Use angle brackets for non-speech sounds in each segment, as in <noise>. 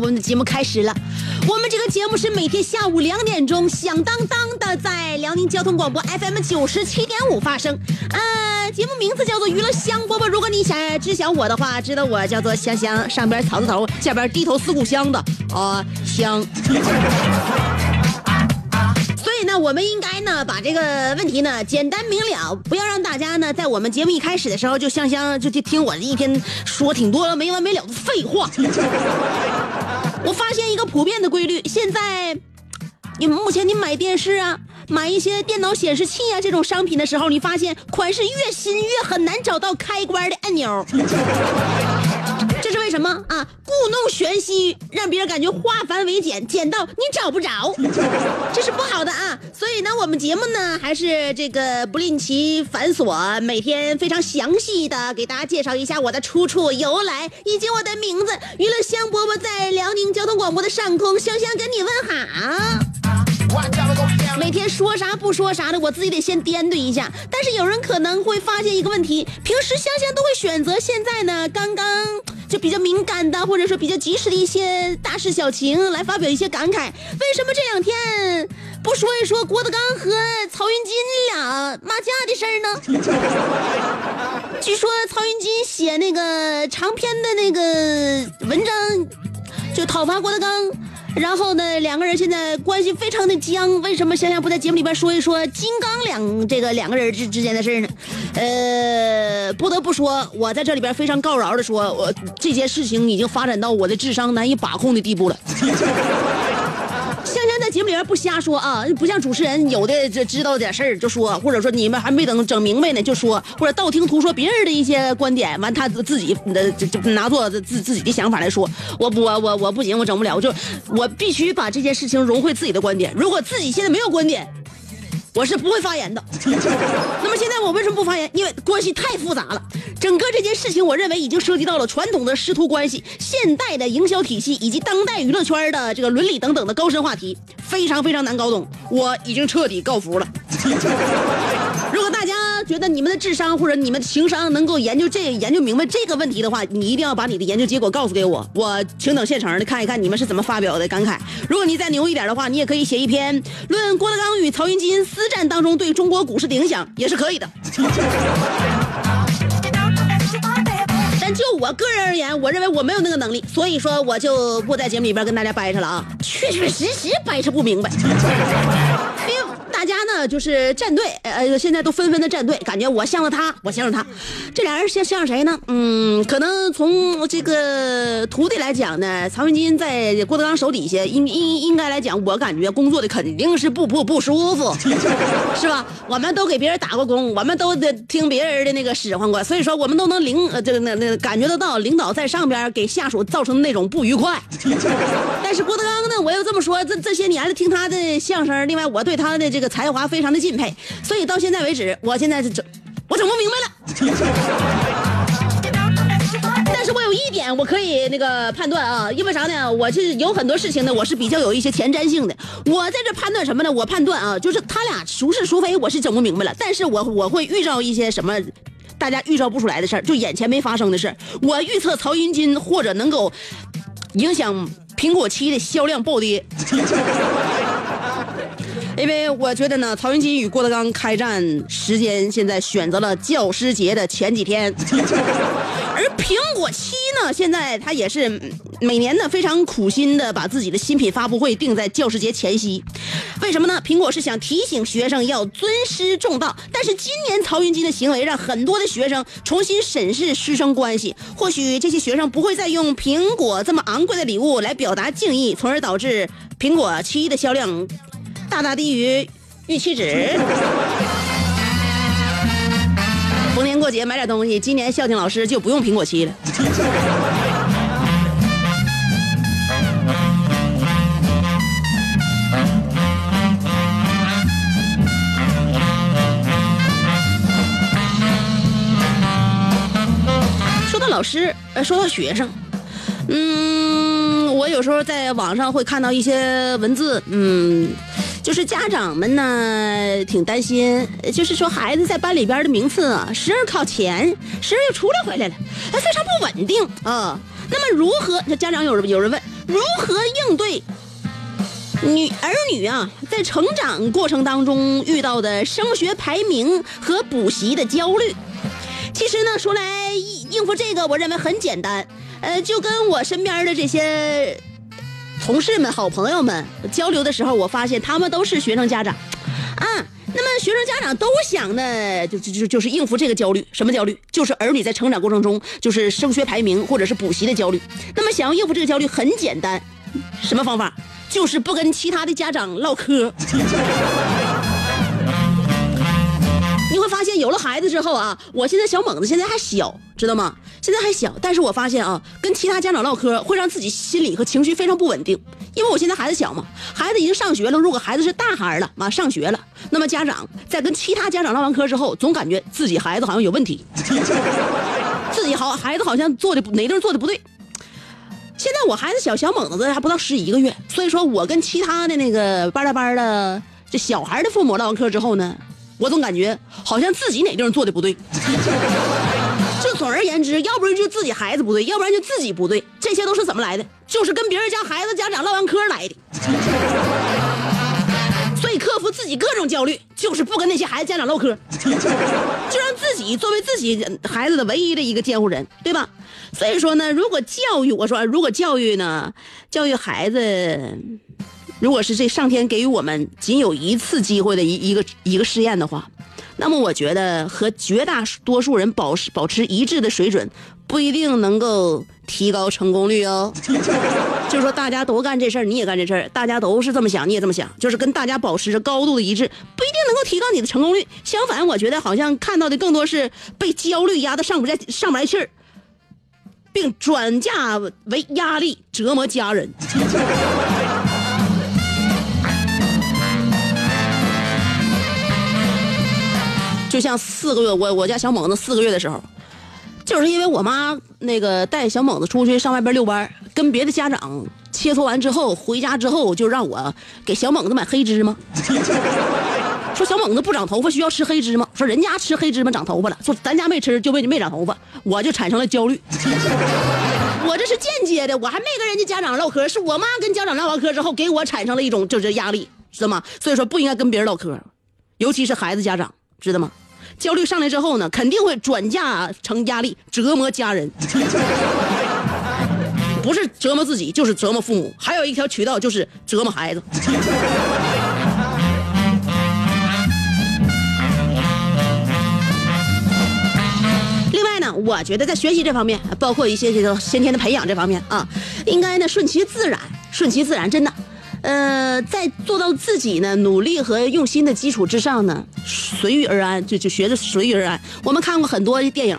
我们的节目开始了。我们这个节目是每天下午两点钟，响当当的在辽宁交通广播 FM 九十七点五发生。呃，节目名字叫做娱乐香饽饽。如果你想知晓我的话，知道我叫做香香，上边草字头，下边低头思故乡的啊、香。<laughs> 所以呢，我们应该呢把这个问题呢简单明了，不要让大家呢在我们节目一开始的时候就香香就就听我一天说挺多没完没了的废话。我发现一个普遍的规律，现在你目前你买电视啊，买一些电脑显示器啊这种商品的时候，你发现款式越新越很难找到开关的按钮。什么啊？故弄玄虚，让别人感觉化繁为简，简到你找不着，<laughs> 这是不好的啊。所以呢，我们节目呢还是这个不吝其繁琐，每天非常详细的给大家介绍一下我的出处、由来以及我的名字。娱乐香饽饽在辽宁交通广播的上空，香香跟你问好。每天说啥不说啥的，我自己得先掂对一下。但是有人可能会发现一个问题：平时香香都会选择现在呢刚刚就比较敏感的，或者说比较及时的一些大事小情来发表一些感慨。为什么这两天不说一说郭德纲和曹云金俩骂架的事儿呢？据说曹云金写那个长篇的那个文章，就讨伐郭德纲。然后呢，两个人现在关系非常的僵。为什么香香不在节目里边说一说金刚两这个两个人之之间的事呢？呃，不得不说，我在这里边非常告饶的说，我这件事情已经发展到我的智商难以把控的地步了。别人不瞎说啊，不像主持人有的这知道点事儿就说，或者说你们还没等整明白呢就说，或者道听途说别人的一些观点，完他自己的就就拿做自自己的想法来说，我我我我不行，我整不了，我就我必须把这件事情融汇自己的观点。如果自己现在没有观点，我是不会发言的。<laughs> 那么现在我为什么不发言？因为关系太复杂了。整个这件事情，我认为已经涉及到了传统的师徒关系、现代的营销体系以及当代娱乐圈的这个伦理等等的高深话题，非常非常难搞懂。我已经彻底告服了。<laughs> 如果大家觉得你们的智商或者你们的情商能够研究这研究明白这个问题的话，你一定要把你的研究结果告诉给我，我请等现成的看一看你们是怎么发表的感慨。如果你再牛一点的话，你也可以写一篇论郭德纲与曹云金私战当中对中国股市的影响，也是可以的。但就我个人而言，我认为我没有那个能力，所以说我就不在节目里边跟大家掰扯了啊，确确实实掰扯不明白。就是站队，呃，现在都纷纷的站队，感觉我向着他，我向着他，这俩人像像谁呢？嗯，可能从这个徒弟来讲呢，曹云金在郭德纲手底下，应应应该来讲，我感觉工作的肯定是不不不舒服，<laughs> 是吧？我们都给别人打过工，我们都得听别人的那个使唤过，所以说我们都能领呃这个那那感觉得到领导在上边给下属造成的那种不愉快。<laughs> 但是郭德纲呢，我又这么说，这这些年听他的相声，另外我对他的这个才华非常的敬佩，所以到现在为止，我现在是整我整不明白了。<laughs> 但是我有一点我可以那个判断啊，因为啥呢？我是有很多事情呢，我是比较有一些前瞻性的。我在这判断什么呢？我判断啊，就是他俩孰是孰非，我是整不明白了。但是我我会遇到一些什么，大家预兆不出来的事儿，就眼前没发生的事儿。我预测曹云金或者能够影响苹果七的销量暴跌。因为我觉得呢，曹云金与郭德纲开战时间现在选择了教师节的前几天，<laughs> 而苹果七呢，现在他也是嗯每年呢非常苦心的把自己的新品发布会定在教师节前夕。为什么呢？苹果是想提醒学生要尊师重道，但是今年曹云金的行为让很多的学生重新审视师生关系。或许这些学生不会再用苹果这么昂贵的礼物来表达敬意，从而导致苹果七的销量大大低于预期值。<laughs> 逢年过节买点东西，今年孝敬老师就不用苹果七了。说到老师，呃，说到学生，嗯，我有时候在网上会看到一些文字，嗯，就是家长们呢挺担心，就是说孩子在班里边的名次啊，时而靠前，时而又出来回来了，哎，非常不稳定啊。那么如何？这家长有人有人问，如何应对女儿女啊在成长过程当中遇到的升学排名和补习的焦虑？其实呢，说来应应付这个，我认为很简单，呃，就跟我身边的这些同事们、好朋友们交流的时候，我发现他们都是学生家长，啊，那么学生家长都想呢，就就就就是应付这个焦虑，什么焦虑？就是儿女在成长过程中就是升学排名或者是补习的焦虑。那么想要应付这个焦虑很简单，什么方法？就是不跟其他的家长唠嗑。发现有了孩子之后啊，我现在小猛子现在还小，知道吗？现在还小，但是我发现啊，跟其他家长唠嗑会让自己心理和情绪非常不稳定，因为我现在孩子小嘛，孩子已经上学了。如果孩子是大孩了，妈上学了，那么家长在跟其他家长唠完嗑之后，总感觉自己孩子好像有问题，<laughs> 自己好孩子好像做的哪地方做的不对。现在我孩子小小猛子还不到十一个月，所以说我跟其他的那个班大班的这小孩的父母唠完嗑之后呢，我总感觉好像自己哪地方做的不对。就总而言之，要不然就自己孩子不对，要不然就自己不对，这些都是怎么来的？就是跟别人家孩子家长唠完嗑来的。所以克服自己各种焦虑，就是不跟那些孩子家长唠嗑，就让自己作为自己孩子的唯一的一个监护人，对吧？所以说呢，如果教育，我说如果教育呢，教育孩子，如果是这上天给予我们仅有一次机会的一一个一个试验的话，那么我觉得和绝大多数人保持保持一致的水准，不一定能够提高成功率哦。<laughs> 就是说大家都干这事儿，你也干这事儿，大家都是这么想，你也这么想，就是跟大家保持着高度的一致，不一定能够提高你的成功率。相反，我觉得好像看到的更多是被焦虑压得上不来上不来气儿，并转嫁为压力，折磨家人。就像四个月，我我家小猛子四个月的时候，就是因为我妈那个带小猛子出去上外边遛弯，跟别的家长切磋完之后，回家之后就让我给小猛子买黑芝麻。<laughs> 说小猛子不长头发需要吃黑芝麻，说人家吃黑芝麻长头发了，说咱家没吃就没没长头发，我就产生了焦虑。<laughs> 我这是间接的，我还没跟人家家长唠嗑，是我妈跟家长唠完嗑之后给我产生了一种就是压力，知道吗？所以说不应该跟别人唠嗑，尤其是孩子家长，知道吗？焦虑上来之后呢，肯定会转嫁成压力，折磨家人，<laughs> 不是折磨自己，就是折磨父母。还有一条渠道就是折磨孩子。<laughs> 另外呢，我觉得在学习这方面，包括一些这个先天的培养这方面啊，应该呢顺其自然，顺其自然，真的。呃，在做到自己呢努力和用心的基础之上呢，随遇而安，就就学着随遇而安。我们看过很多电影，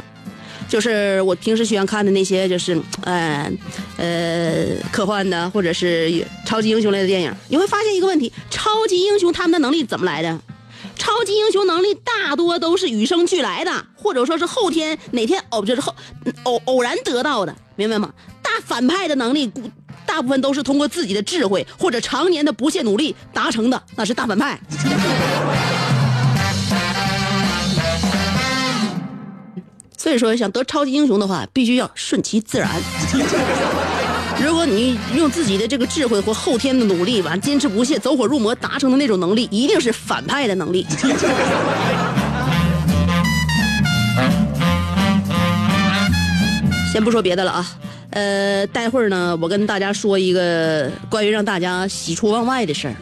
就是我平时喜欢看的那些，就是呃呃科幻的或者是超级英雄类的电影，你会发现一个问题：超级英雄他们的能力怎么来的？超级英雄能力大多都是与生俱来的，或者说是后天哪天偶就是后偶偶然得到的，明白吗？大反派的能力，大部分都是通过自己的智慧或者常年的不懈努力达成的，那是大反派。所以说，想得超级英雄的话，必须要顺其自然。<laughs> 如果你用自己的这个智慧或后天的努力，完坚持不懈、走火入魔达成的那种能力，一定是反派的能力。先不说别的了啊，呃，待会儿呢，我跟大家说一个关于让大家喜出望外的事儿，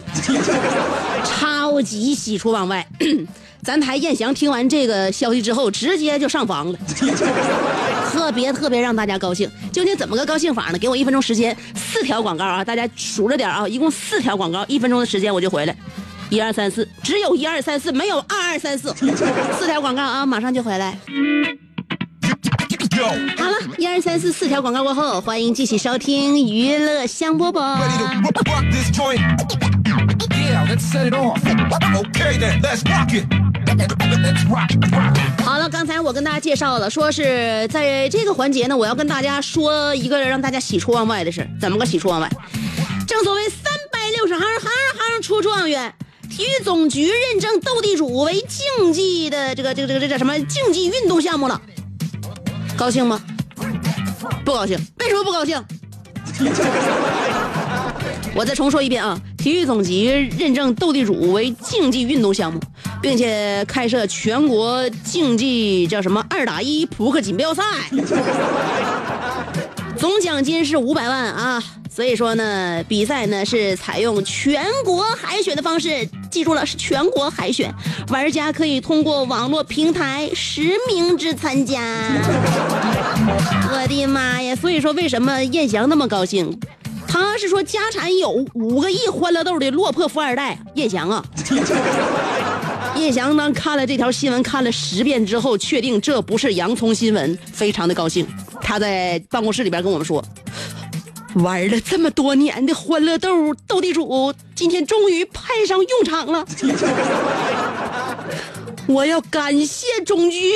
<laughs> 超级喜出望外。<clears throat> 咱台燕翔听完这个消息之后，直接就上房了，<laughs> 特别特别让大家高兴。究竟怎么个高兴法呢？给我一分钟时间，四条广告啊，大家数着点啊，一共四条广告，一分钟的时间我就回来。一二三四，只有一二三四，没有二二三四，<laughs> 四条广告啊，马上就回来。好了，一二三四四条广告过后，欢迎继续收听娱乐香饽饽。好了，刚才我跟大家介绍了，说是在这个环节呢，我要跟大家说一个让大家喜出望外的事怎么个喜出望外？正所谓三百六十行，行行出状元。体育总局认证斗地主为竞技的这个这个这个这叫什么竞技运动项目了，高兴吗？不高兴？为什么不高兴？<laughs> 我再重说一遍啊！体育总局认证斗地主为竞技运动项目，并且开设全国竞技叫什么二打一扑克锦标赛，总奖金是五百万啊！所以说呢，比赛呢是采用全国海选的方式，记住了是全国海选，玩家可以通过网络平台实名制参加。我的妈呀！所以说为什么燕翔那么高兴？他是说家产有五个亿欢乐豆的落魄富二代燕翔啊。叶翔当看了这条新闻看了十遍之后，确定这不是洋葱新闻，非常的高兴。他在办公室里边跟我们说：“玩了这么多年的欢乐豆斗地主，今天终于派上用场了。<laughs> 我要感谢总局，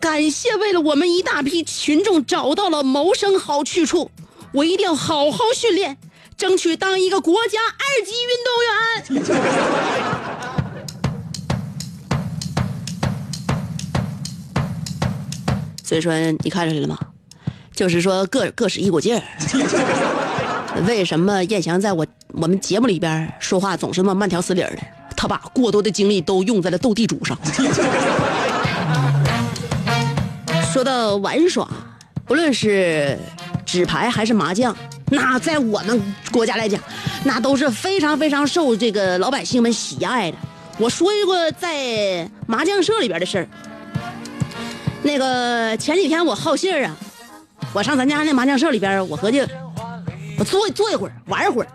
感谢为了我们一大批群众找到了谋生好去处，我一定要好好训练。”争取当一个国家二级运动员。所以说，你看出来了吗？就是说各各使一股劲儿。<laughs> 为什么燕翔在我我们节目里边说话总是那么慢条斯理的？他把过多的精力都用在了斗地主上。<laughs> 说到玩耍，不论是纸牌还是麻将。那在我们国家来讲，那都是非常非常受这个老百姓们喜爱的。我说一个在麻将社里边的事儿。那个前几天我好信儿啊，我上咱家那麻将社里边，我合计我坐坐一会儿，玩一会儿。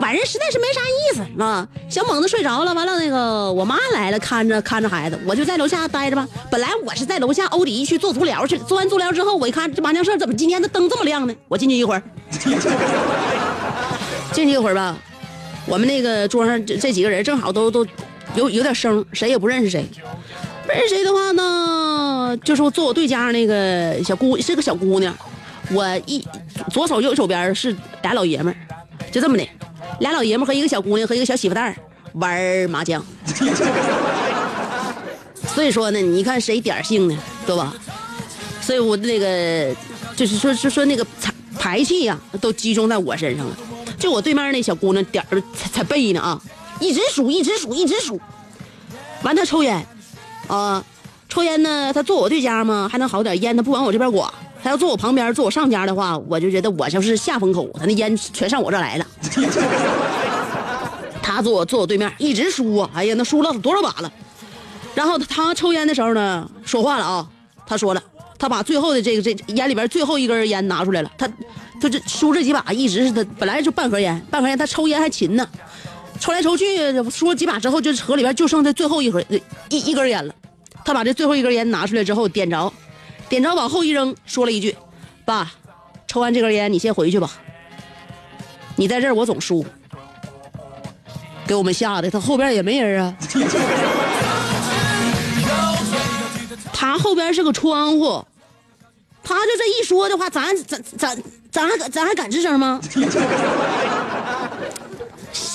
晚上实在是没啥意思啊，小猛子睡着了，完了那个我妈来了，看着看着孩子，我就在楼下待着吧。本来我是在楼下欧迪去做足疗去，做完足疗之后，我一看这麻将社怎么今天的灯这么亮呢？我进去一会儿，<laughs> 进去一会儿吧，我们那个桌上这几个人正好都都有有点生，谁也不认识谁。不认识谁的话呢，就是坐我对家那个小姑是个小姑娘，我一左手右手边是俩老爷们儿，就这么的。俩老爷们和一个小姑娘和一个小媳妇蛋儿玩麻将，<laughs> 所以说呢，你看谁点儿性呢，对吧？所以我那个就是说说说那个财排气呀、都集中在我身上了。就我对面那小姑娘点儿才才背呢啊，一直数一直数一直数。完她抽烟，啊，抽烟呢，他坐我对家嘛还能好点，烟他不往我这边刮。他要坐我旁边，坐我上家的话，我就觉得我就是下风口，他那烟全上我这来了。<laughs> 他坐我坐我对面，一直输啊！哎呀，那输了多少把了？然后他抽烟的时候呢，说话了啊，他说了，他把最后的这个这烟里边最后一根烟拿出来了，他他这输这几把一直是他本来就半盒烟，半盒烟他抽烟还勤呢，抽来抽去输了几把之后，就是盒里边就剩这最后一盒一一根烟了，他把这最后一根烟拿出来之后点着，点着往后一扔，说了一句：“爸，抽完这根烟你先回去吧，你在这儿我总输。”给我们吓的，他后边也没人啊。他后边是个窗户，他就这一说的话，咱咱咱咱还咱还敢吱声吗？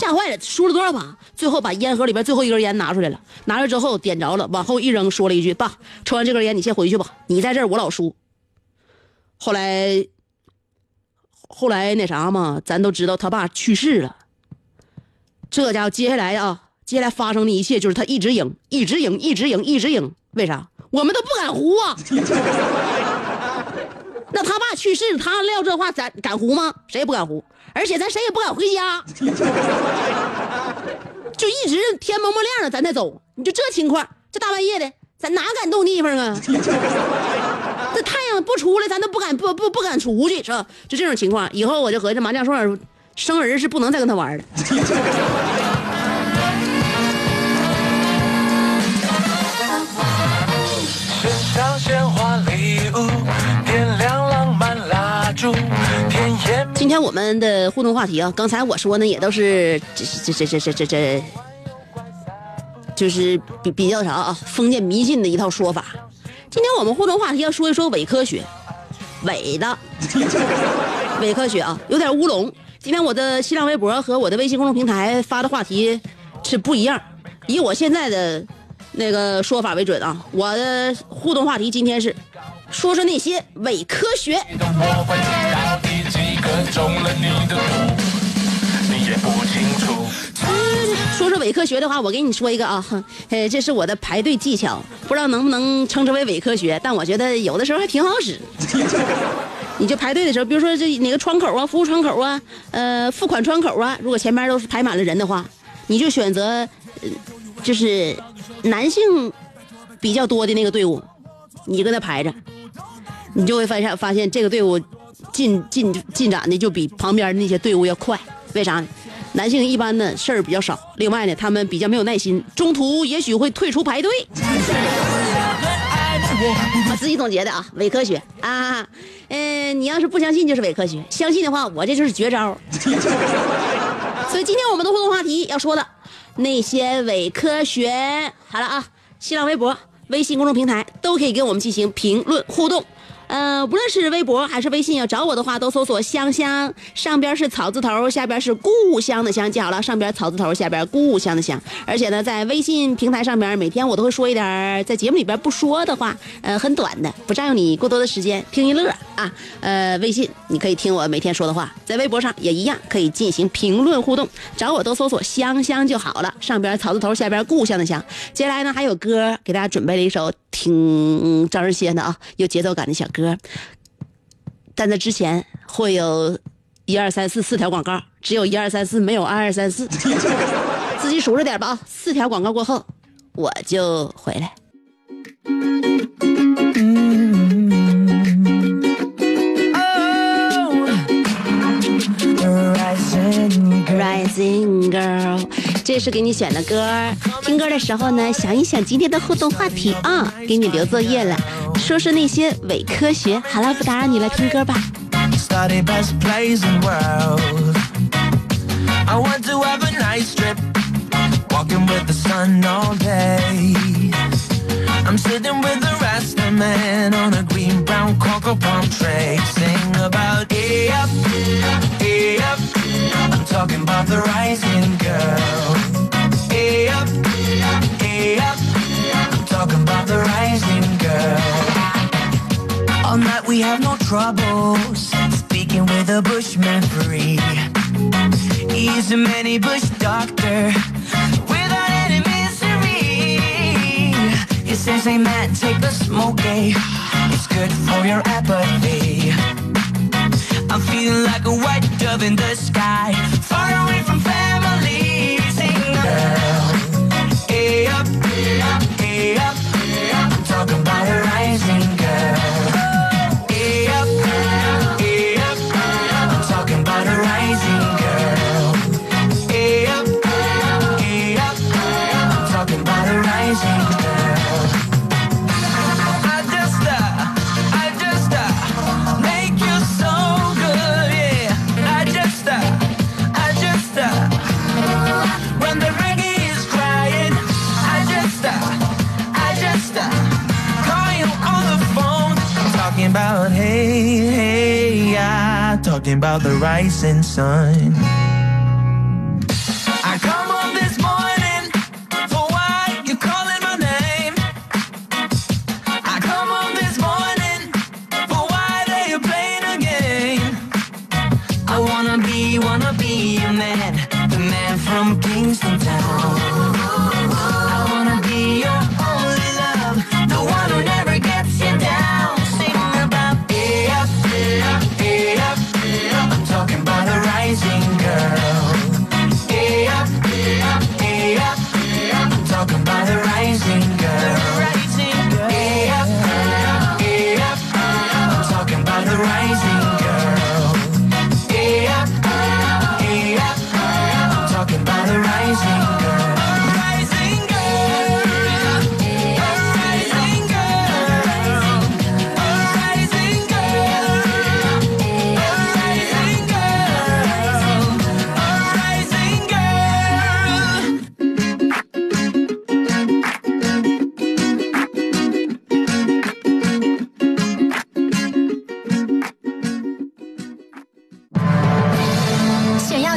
吓坏了，输了多少把？最后把烟盒里边最后一根烟拿出来了，拿出来之后点着了，往后一扔，说了一句：“爸，抽完这根烟你先回去吧，你在这儿我老输。”后来，后来那啥嘛，咱都知道他爸去世了。这家伙接下来啊，接下来发生的一切就是他一直赢，一直赢，一直赢，一直赢。为啥？我们都不敢胡啊！<laughs> 那他爸去世，他撂这话，咱敢胡吗？谁也不敢胡，而且咱谁也不敢回家，<laughs> 就一直天蒙蒙亮了，咱再走。你就这情况，这大半夜的，咱哪敢动地方啊？<laughs> 这太阳不出来，咱都不敢不不不敢出去，是吧？就这种情况，以后我就合计，麻将顺生儿是不能再跟他玩了。<laughs> 今天我们的互动话题啊，刚才我说呢，也都是这这这这这这这，就是比比较啥啊，封建迷信的一套说法。今天我们互动话题要说一说伪科学，伪的伪科学啊，有点乌龙。今天我的新浪微博和我的微信公众平台发的话题是不一样，以我现在的那个说法为准啊。我的互动话题今天是说说那些伪科学。中了你的毒，你也不清楚。说说伪科学的话，我给你说一个啊，哼 <laughs> 呃，这是我的排队技巧，不知道能不能称之为伪科学，但我觉得有的时候还挺好使。<laughs> 你就排队的时候，比如说这哪个窗口啊，服务窗口啊，呃，付款窗口啊，如果前面都是排满了人的话，你就选择，就是男性比较多的那个队伍，你跟他排着，你就会发现发现这个队伍进进进展的就比旁边那些队伍要快，为啥呢？男性一般呢事儿比较少，另外呢他们比较没有耐心，中途也许会退出排队。我自己总结的啊，伪科学啊，嗯、你要是不相信就是伪科学，相信的话我这就是绝招。<laughs> 所以今天我们的互动话题要说的那些伪科学，好了啊，新浪微博、微信公众平台都可以跟我们进行评论互动。呃，无论是微博还是微信，要找我的话，都搜索“香香”，上边是草字头，下边是故乡的乡，记好了，上边草字头，下边故乡的乡。而且呢，在微信平台上边，每天我都会说一点在节目里边不说的话，呃，很短的，不占用你过多的时间，听一乐啊。呃，微信你可以听我每天说的话，在微博上也一样可以进行评论互动，找我都搜索“香香”就好了，上边草字头，下边故乡的乡。接下来呢，还有歌给大家准备了一首挺招人稀罕的啊，有节奏感的小歌。但在之前会有一二三四四条广告，只有一二三四，没有二二三四，<laughs> 自己数着点吧啊！四条广告过后，我就回来。Rising Girl，这是给你选的歌。听歌的时候呢，想一想今天的互动话题啊，给你留作业了，说说那些伪科学。好了，不打扰你了，听歌吧。Study best plays in world. I want to have a nice trip, walking with the sun all day. I'm sitting with the rest of men on a green brown cocoa palm tray, sing about hey up, E up. I'm talking about the rising girl. We have no troubles. Speaking with a bushman free. He's a many bush doctor without any misery. He says, hey man, take the smoke, eh? It's good for your apathy. I'm feeling like a white dove in the sky, far away from talking about hey, hey, yeah, talking about the rising sun.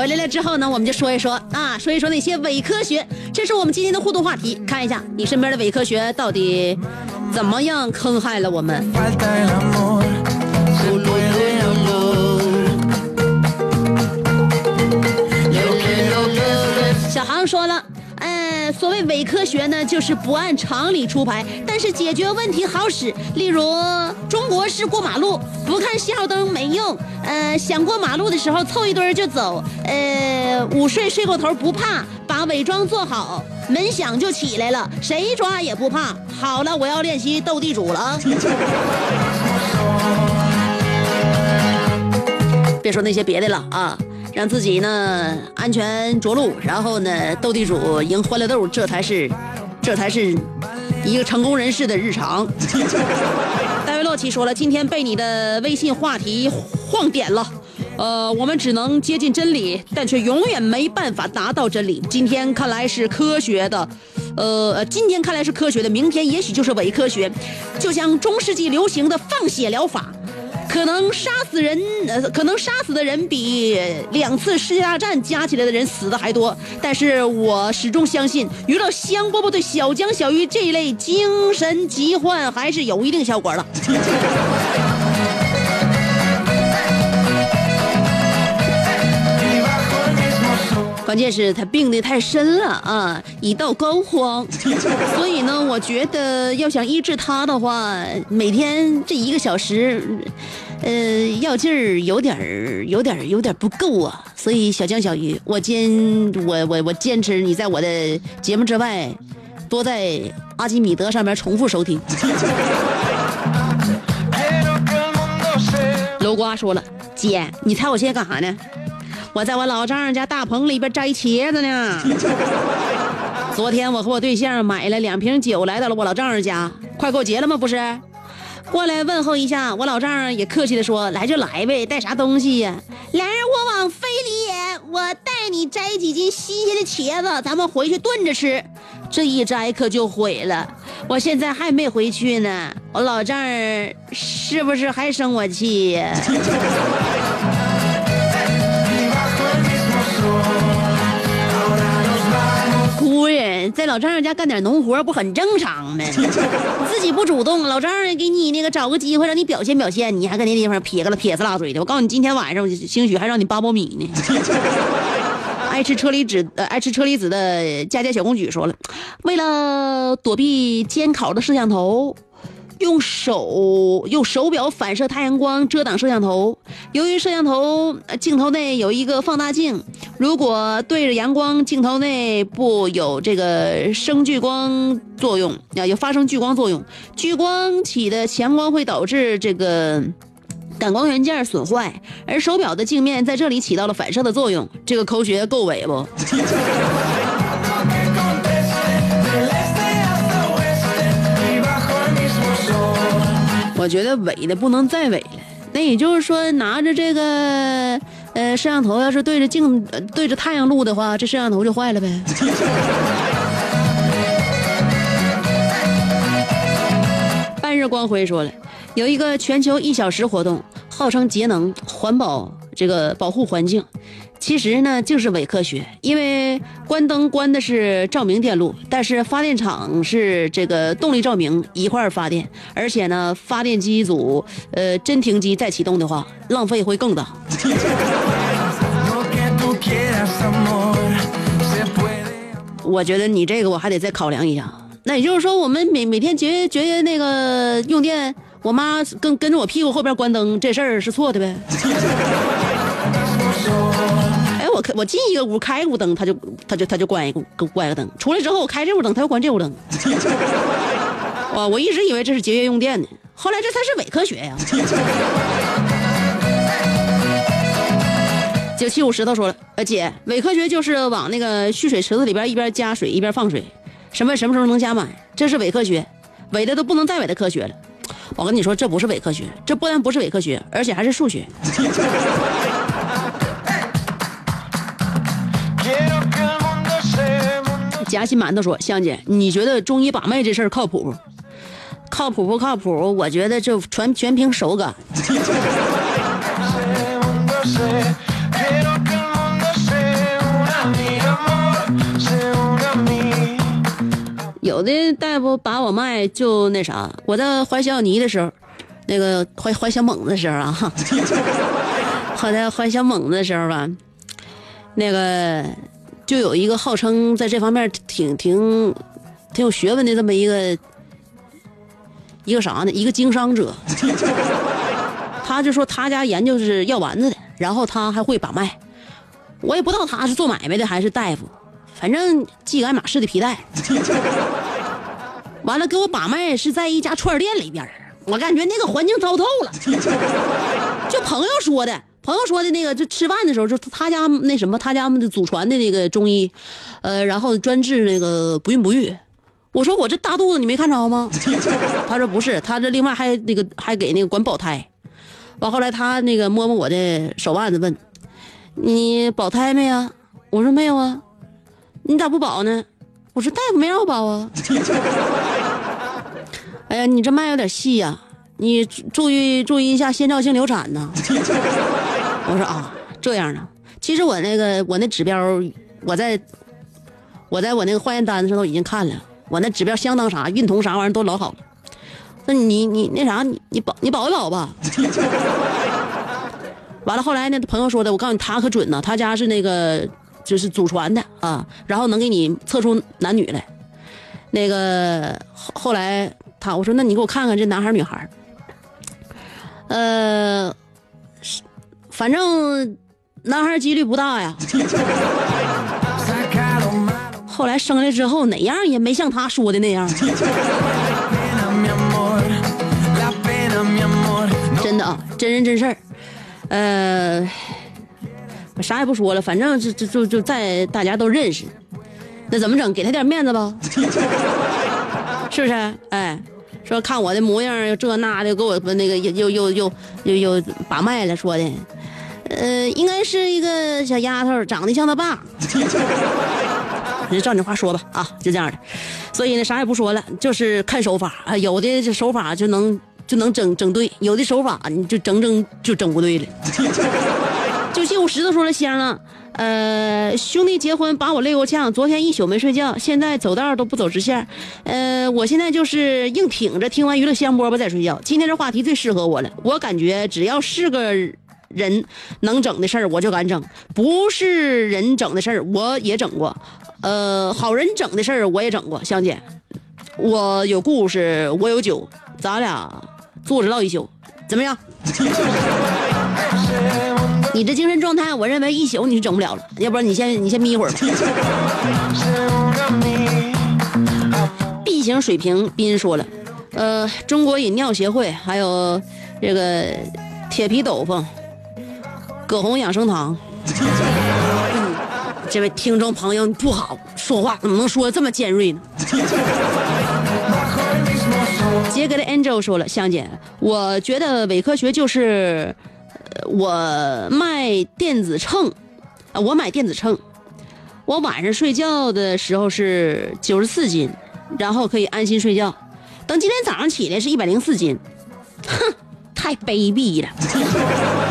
回来了之后呢，我们就说一说啊，说一说那些伪科学，这是我们今天的互动话题。看一下你身边的伪科学到底怎么样坑害了我们。小航说了，所谓伪科学呢，就是不按常理出牌，但是解决问题好使。例如，中国式过马路，不看信号灯没用。呃，想过马路的时候凑一堆儿就走。呃，午睡睡过头不怕，把伪装做好，门响就起来了，谁抓也不怕。好了，我要练习斗地主了啊。<laughs> 别说那些别的了啊，让自己呢安全着陆，然后呢斗地主赢欢乐豆，这才是，这才是一个成功人士的日常。<laughs> 戴维洛奇说了，今天被你的微信话题晃点了。呃，我们只能接近真理，但却永远没办法达到真理。今天看来是科学的，呃，呃今天看来是科学的，明天也许就是伪科学。就像中世纪流行的放血疗法，可能杀死人，呃，可能杀死的人比两次世界大战加起来的人死的还多。但是我始终相信，娱乐香饽饽对小江小鱼这一类精神疾患还是有一定效果的。<laughs> 关键是他病得太深了啊，已到膏肓，<laughs> 所以呢，我觉得要想医治他的话，每天这一个小时，呃，药劲儿有点儿，有点儿，有点儿不够啊。所以小江小鱼，我坚，我我我坚持你在我的节目之外，多在阿基米德上面重复收听。<laughs> 楼瓜说了，姐，你猜我现在干啥呢？我在我老丈人家大棚里边摘茄子呢。<laughs> 昨天我和我对象买了两瓶酒，来到了我老丈人家，快过节了吗？不是，过来问候一下。我老丈人也客气的说：“来就来呗，带啥东西呀？”俩人我往非礼也，我带你摘几斤新鲜的茄子，咱们回去炖着吃。这一摘可就毁了，我现在还没回去呢。我老丈人是不是还生我气 <laughs> 在老丈人家干点农活不很正常吗？<laughs> 自己不主动，老丈人给你那个找个机会让你表现表现，你还搁那地方撇个了撇子拉嘴的。我告诉你，今天晚上兴许还让你扒苞米呢。<laughs> 爱吃车厘子，呃，爱吃车厘子的佳佳小公举说了，为了躲避监考的摄像头，用手用手表反射太阳光遮挡摄像头。由于摄像头镜头内有一个放大镜，如果对着阳光，镜头内部有这个生聚光作用啊，有发生聚光作用。聚光起的强光会导致这个。<laughs> 感光元件损坏，而手表的镜面在这里起到了反射的作用。这个科学够伪不？我觉得伪的不能再伪了。那也就是说，拿着这个呃摄像头，要是对着镜、对着太阳录的话，这摄像头就坏了呗。<laughs> 半日光辉说了，有一个全球一小时活动，号称节能、环保，这个保护环境。其实呢，就是伪科学，因为关灯关的是照明电路，但是发电厂是这个动力照明一块儿发电，而且呢，发电机组呃真停机再启动的话，浪费会更大。<laughs> 我觉得你这个我还得再考量一下。那也就是说，我们每每天节约节约那个用电，我妈跟跟着我屁股后边关灯，这事儿是错的呗？我进一个屋开一屋灯，他就他就他就关一个关一个灯，出来之后我开这屋灯，他又关这屋灯。<laughs> 哇，我一直以为这是节约用电呢，后来这才是伪科学呀。九七五石头说了，呃，姐，伪科学就是往那个蓄水池子里边一边加水一边放水，什么什么时候能加满，这是伪科学，伪的都不能再伪的科学了。我跟你说，这不是伪科学，这不但不是伪科学，而且还是数学。夹心馒头说，香姐，你觉得中医把脉这事儿靠谱不？靠谱不靠谱？我觉得就全全凭手感。<laughs> 有的大夫把我脉就那啥，我在怀小妮的时候，那个怀怀小猛子的时候啊，哈，<laughs> 我在怀小猛子的时候吧，那个就有一个号称在这方面挺挺挺有学问的这么一个一个啥呢？一个经商者，<laughs> 他就说他家研究是药丸子的，然后他还会把脉，我也不知道他是做买卖的还是大夫，反正系个爱马仕的皮带。完了，给我把脉是在一家串店里边我感觉那个环境糟透了。<laughs> 就朋友说的，朋友说的那个，就吃饭的时候，就他家那什么，他家的祖传的那个中医，呃，然后专治那个不孕不育。我说我这大肚子你没看着吗？<laughs> 他说不是，他这另外还那个还给那个管保胎。完后来他那个摸摸我的手腕子问，你保胎没啊？我说没有啊。你咋不保呢？我说大夫没让我保啊。<laughs> 哎呀，你这脉有点细呀、你注意注意一下先兆性流产呢。<laughs> 我说啊，这样啊。其实我那个我那指标，我在我在我那个化验单子上都已经看了，我那指标相当啥，孕酮啥玩意儿都老好了。那你你那啥，你你保你保一保吧。<laughs> 完了，后来那朋友说的，我告诉你，他可准呢，他家是那个就是祖传的啊，然后能给你测出男女来。那个后后来他我说，那你给我看看这男孩女孩呃，反正男孩儿几率不大呀。<laughs> 后来生下来之后，哪样也没像他说的那样真的啊，真人真事儿。呃，我啥也不说了，反正就就就就在大家都认识，那怎么整？给他点面子吧，<laughs> 是不是？哎，说看我的模样，又这那的，给我那个又又又又又又把脉了，说的，呃，应该是一个小丫头，长得像他爸。<laughs> 你就照你话说吧，啊，就这样的。所以呢，啥也不说了，就是看手法啊，有的这手法就能就能整整对，有的手法你就整整就整不对了。九七五石头说了香了，呃，兄弟结婚把我累够呛，昨天一宿没睡觉，现在走道都不走直线，呃，我现在就是硬挺着，听完娱乐香饽饽再睡觉。今天这话题最适合我了，我感觉只要是个人能整的事儿，我就敢整；不是人整的事儿，我也整过。呃，好人整的事儿我也整过，香姐，我有故事，我有酒，咱俩坐着唠一宿，怎么样？你这精神状态，我认为一宿你是整不了了，要不然你先你先眯一会儿吧。B 型水平斌说了，呃，中国饮料协会还有这个铁皮斗篷、葛洪养生堂。这位听众朋友，你不好，说话怎么能说得这么尖锐呢？杰哥的 Angel 说了，香姐，我觉得伪科学就是，我卖电子秤，啊，我买电子秤，我晚上睡觉的时候是九十四斤，然后可以安心睡觉。等今天早上起来是一百零四斤，哼，太卑鄙了。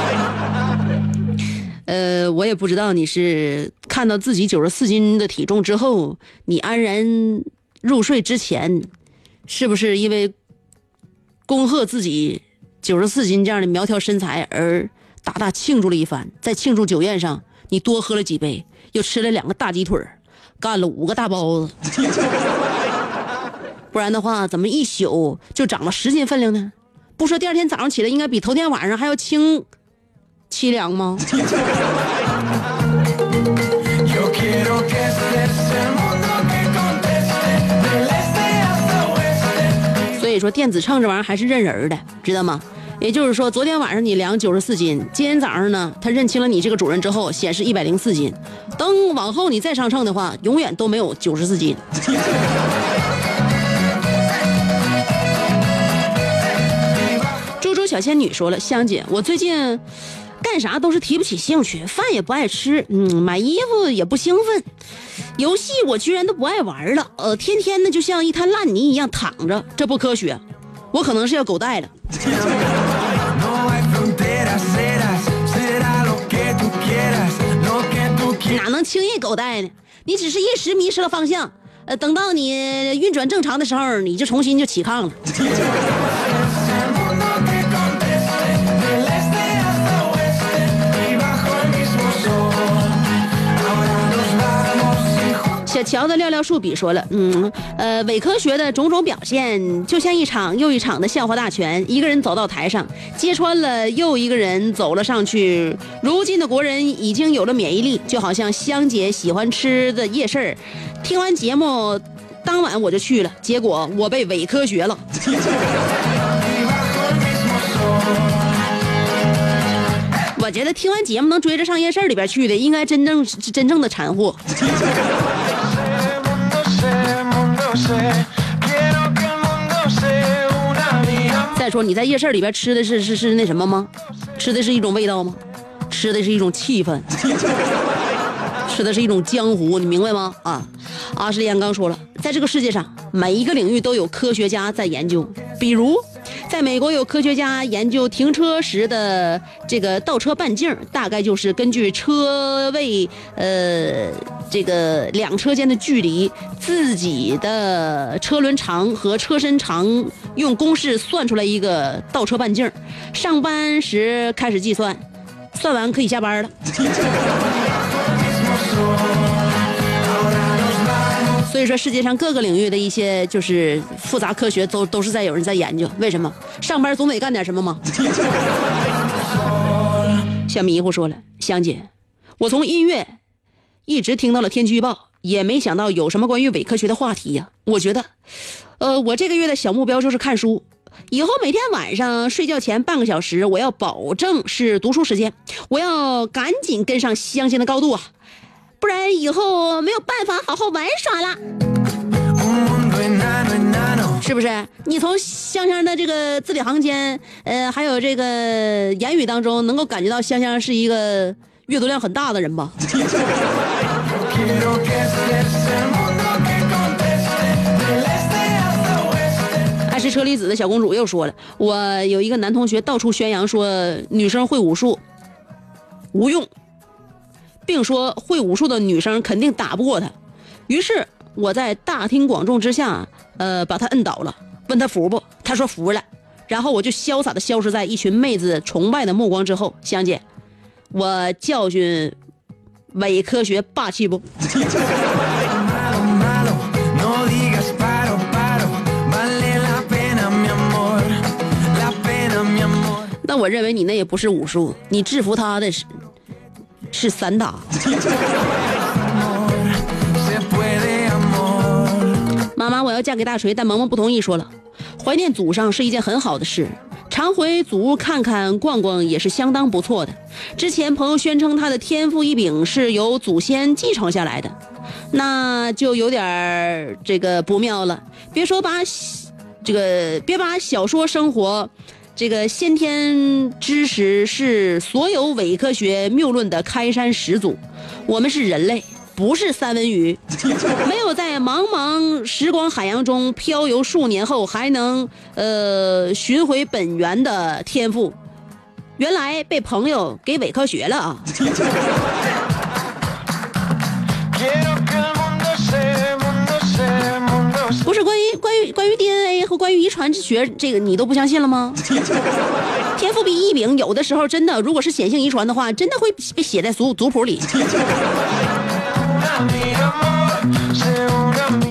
呃，我也不知道你是看到自己九十四斤的体重之后，你安然入睡之前，是不是因为恭贺自己九十四斤这样的苗条身材而大大庆祝了一番？在庆祝酒宴上，你多喝了几杯，又吃了两个大鸡腿干了五个大包子，<laughs> 不然的话，怎么一宿就长了十斤分量呢？不说第二天早上起来应该比头天晚上还要轻七两吗.所以说电子秤这玩意儿还是认人的，知道吗？也就是说，昨天晚上你量九十四斤，今天早上呢，他认清了你这个主人之后，显示一百零四斤。等往后你再上秤的话，永远都没有九十四斤。<laughs> 猪猪小仙女说了，香姐，我最近干啥都是提不起兴趣，饭也不爱吃，嗯，买衣服也不兴奋，游戏我居然都不爱玩了，呃，天天呢就像一滩烂泥一样躺着，这不科学。我可能是要狗带了。哪能轻易狗带呢？你只是一时迷失了方向，呃，等到你运转正常的时候，你就重新就起炕了。小乔的廖廖数笔说了，嗯，呃，伪科学的种种表现，就像一场又一场的笑话大全。一个人走到台上，揭穿了又一个人走了上去。如今的国人已经有了免疫力，就好像香姐喜欢吃的夜市儿。听完节目，当晚我就去了，结果我被伪科学了。<laughs> 我觉得听完节目能追着上夜市里边去的，应该真正真正的馋货。再说你在夜市里边吃的是是是那什么吗？吃的是一种味道吗？吃的是一种气氛，<laughs> 吃的是一种江湖，你明白吗？啊，阿什利安刚说了，在这个世界上，每一个领域都有科学家在研究，比如。在美国，有科学家研究停车时的这个倒车半径，大概就是根据车位呃这个两车间的距离，自己的车轮长和车身长，用公式算出来一个倒车半径。上班时开始计算，算完可以下班了。所以说，世界上各个领域的一些就是复杂科学都都是在有人在研究。为什么？上班总得干点什么吗？<laughs> 小迷糊说了，香姐，我从音乐一直听到了天气预报，也没想到有什么关于伪科学的话题呀、我觉得，呃，我这个月的小目标就是看书。以后每天晚上睡觉前半个小时，我要保证是读书时间，我要赶紧跟上香香的高度啊，不然以后没有办法好好玩耍了。是不是？你从香香的这个字里行间，呃，还有这个言语当中，能够感觉到香香是一个阅读量很大的人吧. <laughs> 爱吃车厘子的小公主又说了，我有一个男同学到处宣扬说女生会武术无用，并说会武术的女生肯定打不过他。于是我在大庭广众之下，呃，把他摁倒了，问他服不？他说服了。然后我就潇洒的消失在一群妹子崇拜的目光之后。香姐，我教训伪科学霸气不.那我认为你那也不是武术，你制服他的是散打。妈妈，我要嫁给大锤，但萌萌不同意，说了，怀念祖上是一件很好的事，常回祖屋看看逛逛也是相当不错的。之前朋友宣称他的天赋异禀是由祖先继承下来的，那就有点儿这个不妙了。别说把这个，别把小说生活。这个先天知识是所有伪科学谬论的开山始祖，我们是人类，不是三文鱼，<laughs> 没有在茫茫时光海洋中漂游数年后还能呃寻回本源的天赋，原来被朋友给伪科学了啊！<laughs> <laughs> 不是关于关于关于 DNA 和关于遗传学这个你都不相信了吗？<laughs> 天赋比异禀有的时候真的，如果是显性遗传的话，真的会被写在族族谱里。<laughs>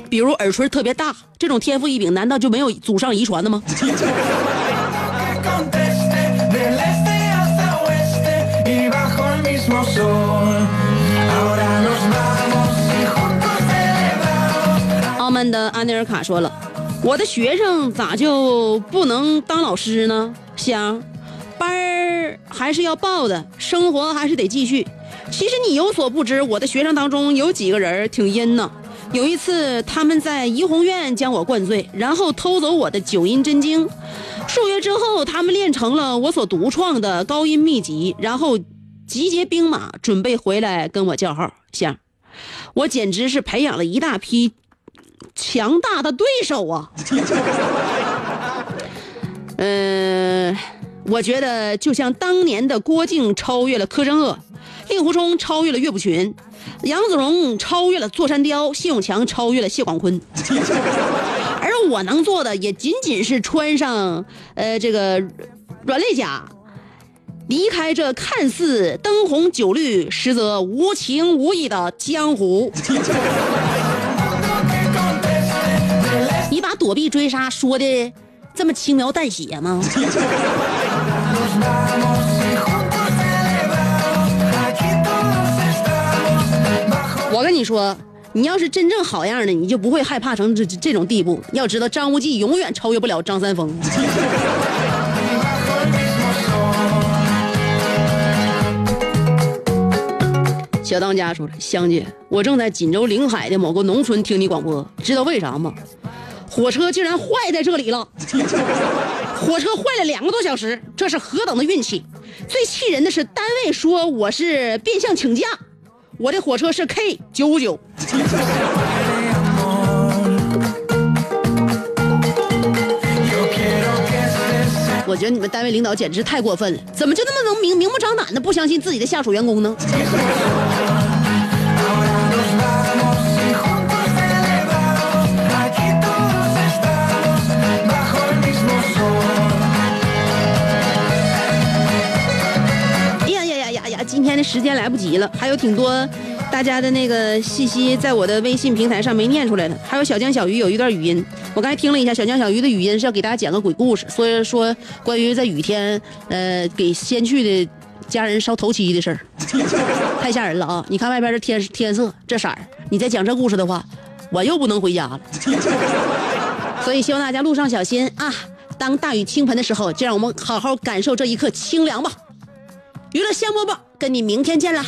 比如耳垂特别大，这种天赋异禀，难道就没有祖上遗传的吗？的安内尔卡说了：“我的学生咋就不能当老师呢？香，班儿还是要报的，生活还是得继续。其实你有所不知，我的学生当中有几个人挺阴呢。有一次，他们在怡红院将我灌醉，然后偷走我的九阴真经。数月之后，他们练成了我所独创的高音秘籍，然后集结兵马，准备回来跟我叫号。香，我简直是培养了一大批强大的对手啊！嗯、<laughs> 我觉得就像当年的郭靖超越了柯镇恶，令狐冲超越了岳不群，杨子荣超越了座山雕，谢永强超越了谢广坤。<laughs> 而我能做的也仅仅是穿上呃这个软肋甲，离开这看似灯红酒绿，实则无情无义的江湖。躲避追杀说的这么轻描淡写吗 <laughs> 我跟你说，你要是真正好样的，你就不会害怕成这这这种地步。要知道，张无忌永远超越不了张三丰。<laughs> 小当家说了：“香姐，我正在锦州临海的某个农村听你广播，知道为啥吗？火车竟然坏在这里了，<laughs> 火车坏了两个多小时，这是何等的运气！最气人的是，单位说我是变相请假，我的火车是 K 九五九。我觉得你们单位领导简直太过分了，怎么就那么能明明目张胆的不相信自己的下属员工呢？的时间来不及了，还有挺多大家的那个信息在我的微信平台上没念出来的，还有小江小鱼有一段语音，我刚才听了一下，小江小鱼的语音是要给大家讲个鬼故事，所以说关于在雨天，呃，给先去的家人烧头七的事儿，<laughs> 太吓人了啊！你看外边这天天色这色儿，你再讲这故事的话，我又不能回家了。<laughs> 所以希望大家路上小心啊！当大雨倾盆的时候，就让我们好好感受这一刻清凉吧。娱乐香饽饽，跟你明天见了。